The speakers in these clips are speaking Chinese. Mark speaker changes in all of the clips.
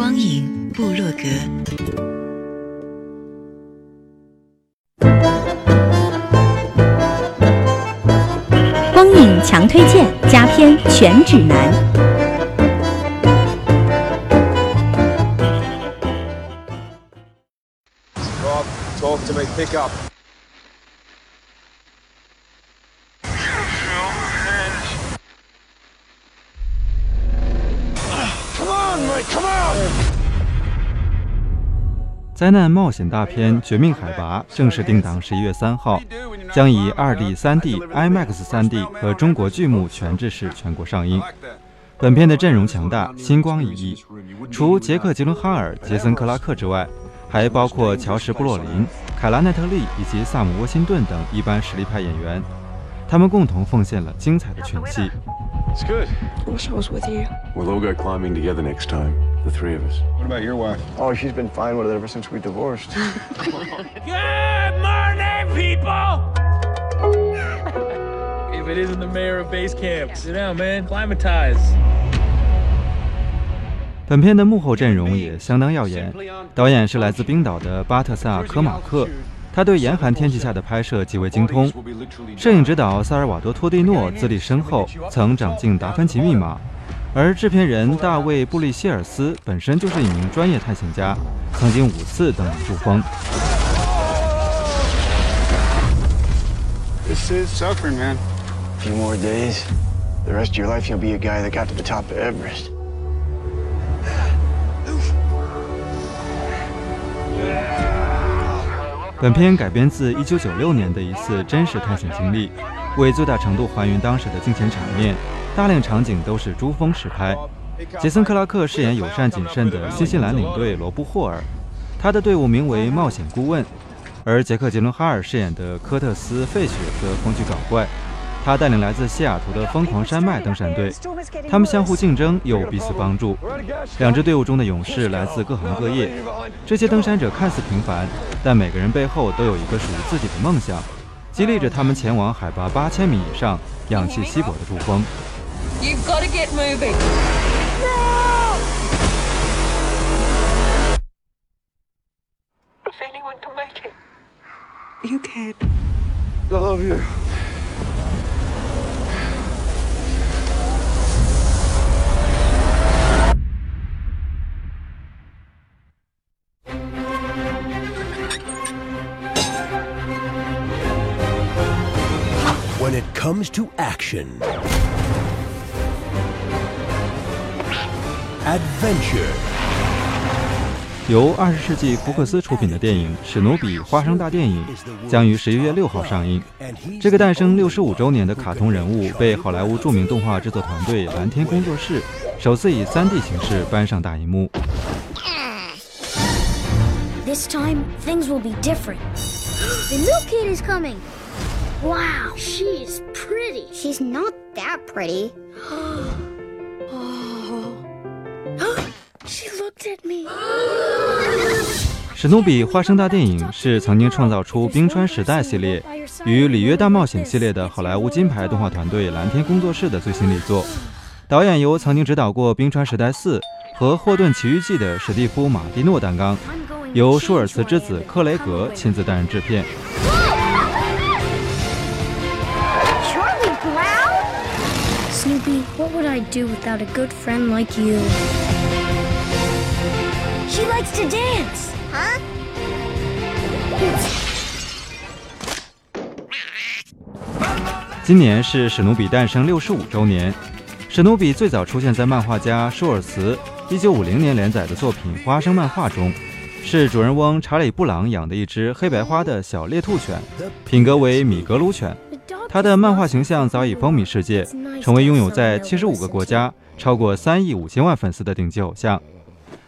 Speaker 1: 光影部落格，
Speaker 2: 光影强推荐，佳片全指南。
Speaker 3: 灾难冒险大片《绝命海拔》正式定档十一月三号，将以二 D、三 D、IMAX 三 D 和中国剧目全制式全国上映。本片的阵容强大，星光熠熠，除杰克·吉伦哈尔、杰森·克拉克之外，还包括乔什·布洛林、凯拉·奈特利以及萨姆·沃辛顿等一般实力派演员，他们共同奉献了精彩的群戏。
Speaker 4: It's good.
Speaker 5: I wish I was with you.
Speaker 4: We'll all go climbing together next time, the three of us.
Speaker 6: What about your wife?
Speaker 7: Oh, she's been fine with it ever since we divorced.
Speaker 8: good morning, people! if it isn't the mayor of base camp, sit down, man. Climatize.
Speaker 3: 本片的幕后阵容也相当耀眼，导演是来自冰岛的巴特萨·科马克，他对严寒天气下的拍摄极为精通。摄影指导萨尔瓦多·托蒂诺资历深厚，曾掌镜《达芬奇密码》，而制片人大卫·布利希尔斯本身就是一名专业探险家，曾经五次登顶珠峰。
Speaker 6: This is suffering, man.
Speaker 7: A few more days, the rest of your life you'll be a guy that got to the top of Everest.
Speaker 3: 本片改编自1996年的一次真实探险经历，为最大程度还原当时的惊险场面，大量场景都是珠峰实拍。杰森·克拉克饰演友善谨慎的新西兰领队罗布·霍尔，他的队伍名为冒险顾问；而杰克·杰伦哈尔饰演的科特斯·费雪则风趣搞怪。他带领来自西雅图的疯狂山脉登山队，他们相互竞争又彼此帮助。两支队伍中的勇士来自各行各业，这些登山者看似平凡，但每个人背后都有一个属于自己的梦想，激励着他们前往海拔八千米以上、氧气稀薄的珠峰。
Speaker 7: I love you.
Speaker 9: When it comes to action, adventure.
Speaker 3: 由二十世纪福克斯出品的电影《史努比：花生大电影》将于十一月六号上映。这个诞生六十五周年的卡通人物被好莱坞著名动画制作团队蓝天工作室首次以 3D 形式搬上大荧幕。
Speaker 10: This time things will be different. The new kid is coming. Wow, she's pretty.
Speaker 11: She's not that pretty.
Speaker 10: oh. she looked at me.
Speaker 3: 史努比花生大电影是曾经创造出冰川时代系列与里约大冒险系列的好莱坞金牌动画团队蓝天工作室的最新力作。导演由曾经执导过《冰川时代四》和《霍顿奇遇记》的史蒂夫·马蒂诺担纲，由舒尔茨之子克雷格亲自担任制片。
Speaker 10: Snoopy, what would I do without a good friend like you? She likes to dance,
Speaker 11: huh?
Speaker 3: 今年是史努比诞生六十五周年。史努比最早出现在漫画家舒尔茨一九五零年连载的作品《花生漫画》中，是主人翁查理·布朗养的一只黑白花的小猎兔犬，品格为米格鲁犬。他的漫画形象早已风靡世界，成为拥有在七十五个国家超过三亿五千万粉丝的顶级偶像。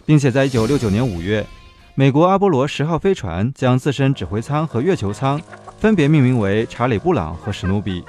Speaker 3: 并且在一九六九年五月，美国阿波罗十号飞船将自身指挥舱和月球舱分别命名为查理·布朗和史努比。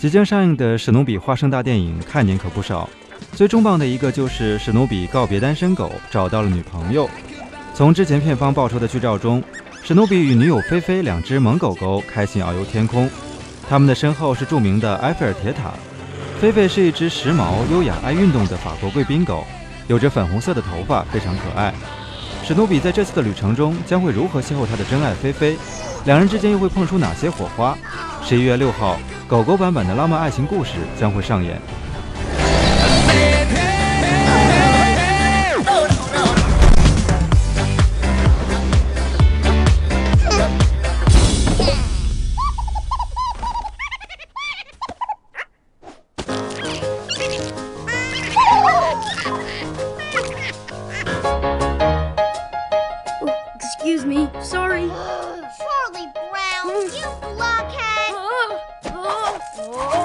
Speaker 3: 即将上映的史努比花生大电影看点可不少，最重磅的一个就是史努比告别单身狗，找到了女朋友。从之前片方爆出的剧照中，史努比与女友菲菲两只萌狗狗开心遨游天空，他们的身后是著名的埃菲尔铁塔。菲菲是一只时髦、优雅、爱运动的法国贵宾狗，有着粉红色的头发，非常可爱。史努比在这次的旅程中将会如何邂逅他的真爱菲菲？两人之间又会碰出哪些火花？十一月六号。狗狗版本的浪漫爱情故事将会上演。哦。